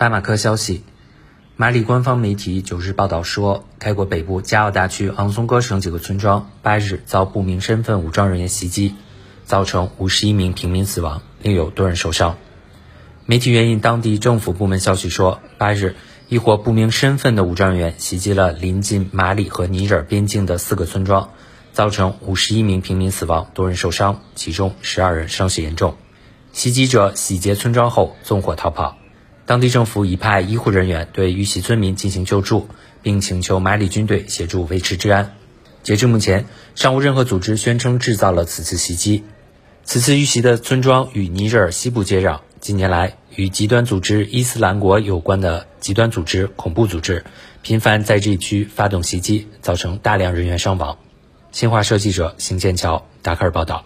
巴马科消息，马里官方媒体九日报道说，该国北部加奥达区昂松哥省几个村庄八日遭不明身份武装人员袭击，造成五十一名平民死亡，另有多人受伤。媒体援引当地政府部门消息说，八日一伙不明身份的武装人员袭击了临近马里和尼日尔边境的四个村庄，造成五十一名平民死亡，多人受伤，其中十二人伤势严重。袭击者洗劫村庄后纵火逃跑。当地政府已派医护人员对遇袭村民进行救助，并请求马里军队协助维持治安。截至目前，尚无任何组织宣称制造了此次袭击。此次遇袭的村庄与尼日尔西部接壤。近年来，与极端组织伊斯兰国有关的极端组织、恐怖组织频繁在这一区发动袭击，造成大量人员伤亡。新华社记者邢剑桥达喀尔报道。